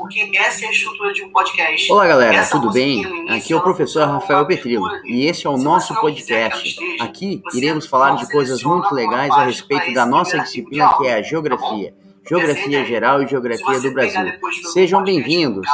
porque essa é a estrutura de um podcast. Olá, galera, essa tudo bem? Aqui é o professor Rafael Petrillo e esse é o nosso podcast. Aqui iremos falar de coisas muito legais a respeito da nossa disciplina que é a geografia. Geografia geral e geografia do Brasil. Sejam bem-vindos.